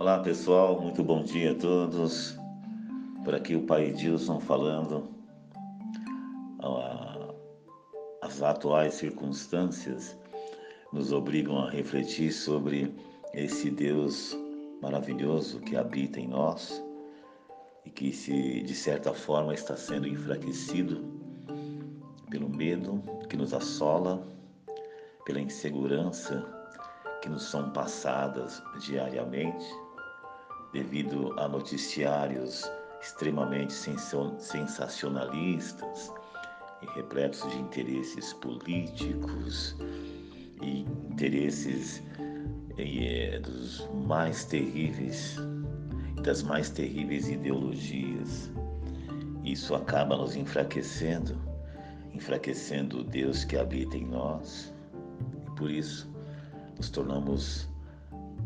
Olá pessoal, muito bom dia a todos. Por aqui o Pai Dilson falando. As atuais circunstâncias nos obrigam a refletir sobre esse Deus maravilhoso que habita em nós e que se de certa forma está sendo enfraquecido pelo medo que nos assola, pela insegurança que nos são passadas diariamente devido a noticiários extremamente sensacionalistas e repletos de interesses políticos e interesses é, dos mais terríveis, das mais terríveis ideologias. Isso acaba nos enfraquecendo, enfraquecendo o Deus que habita em nós, e por isso nos tornamos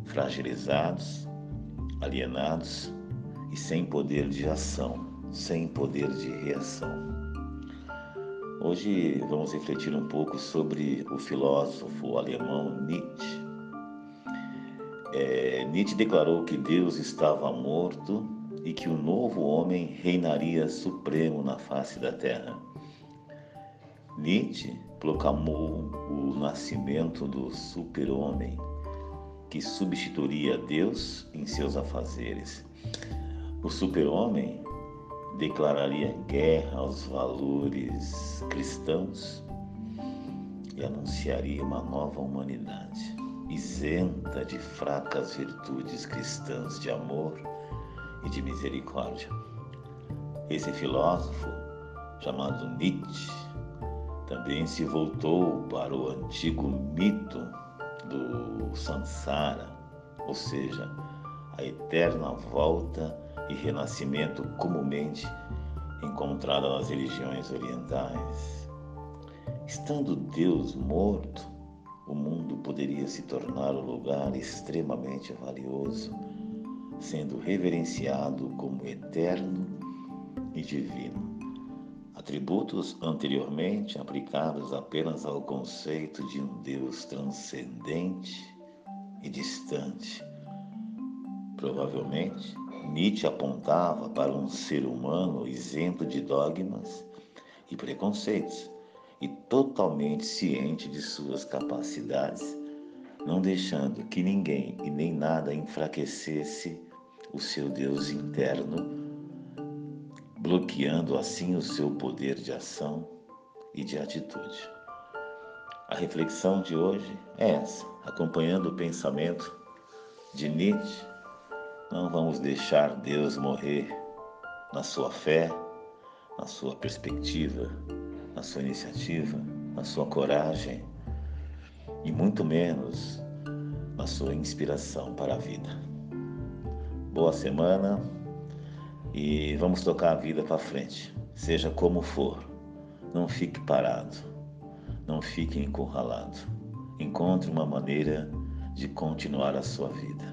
fragilizados, alienados e sem poder de ação, sem poder de reação. Hoje vamos refletir um pouco sobre o filósofo alemão Nietzsche. É, Nietzsche declarou que Deus estava morto e que o novo homem reinaria supremo na face da terra. Nietzsche proclamou o nascimento do super-homem que substituiria Deus em seus afazeres. O super-homem declararia guerra aos valores cristãos e anunciaria uma nova humanidade, isenta de fracas virtudes cristãs de amor e de misericórdia. Esse filósofo, chamado Nietzsche, também se voltou para o antigo mito do Sansara, ou seja, a eterna volta e renascimento comumente encontrada nas religiões orientais. Estando Deus morto, o mundo poderia se tornar um lugar extremamente valioso, sendo reverenciado como eterno e divino atributos anteriormente aplicados apenas ao conceito de um Deus transcendente e distante. Provavelmente, Nietzsche apontava para um ser humano isento de dogmas e preconceitos e totalmente ciente de suas capacidades, não deixando que ninguém e nem nada enfraquecesse o seu Deus interno bloqueando assim o seu poder de ação e de atitude. A reflexão de hoje é essa, acompanhando o pensamento de Nietzsche. Não vamos deixar Deus morrer na sua fé, na sua perspectiva, na sua iniciativa, na sua coragem e muito menos na sua inspiração para a vida. Boa semana e vamos tocar a vida para frente, seja como for. Não fique parado, não fique encurralado. Encontre uma maneira de continuar a sua vida.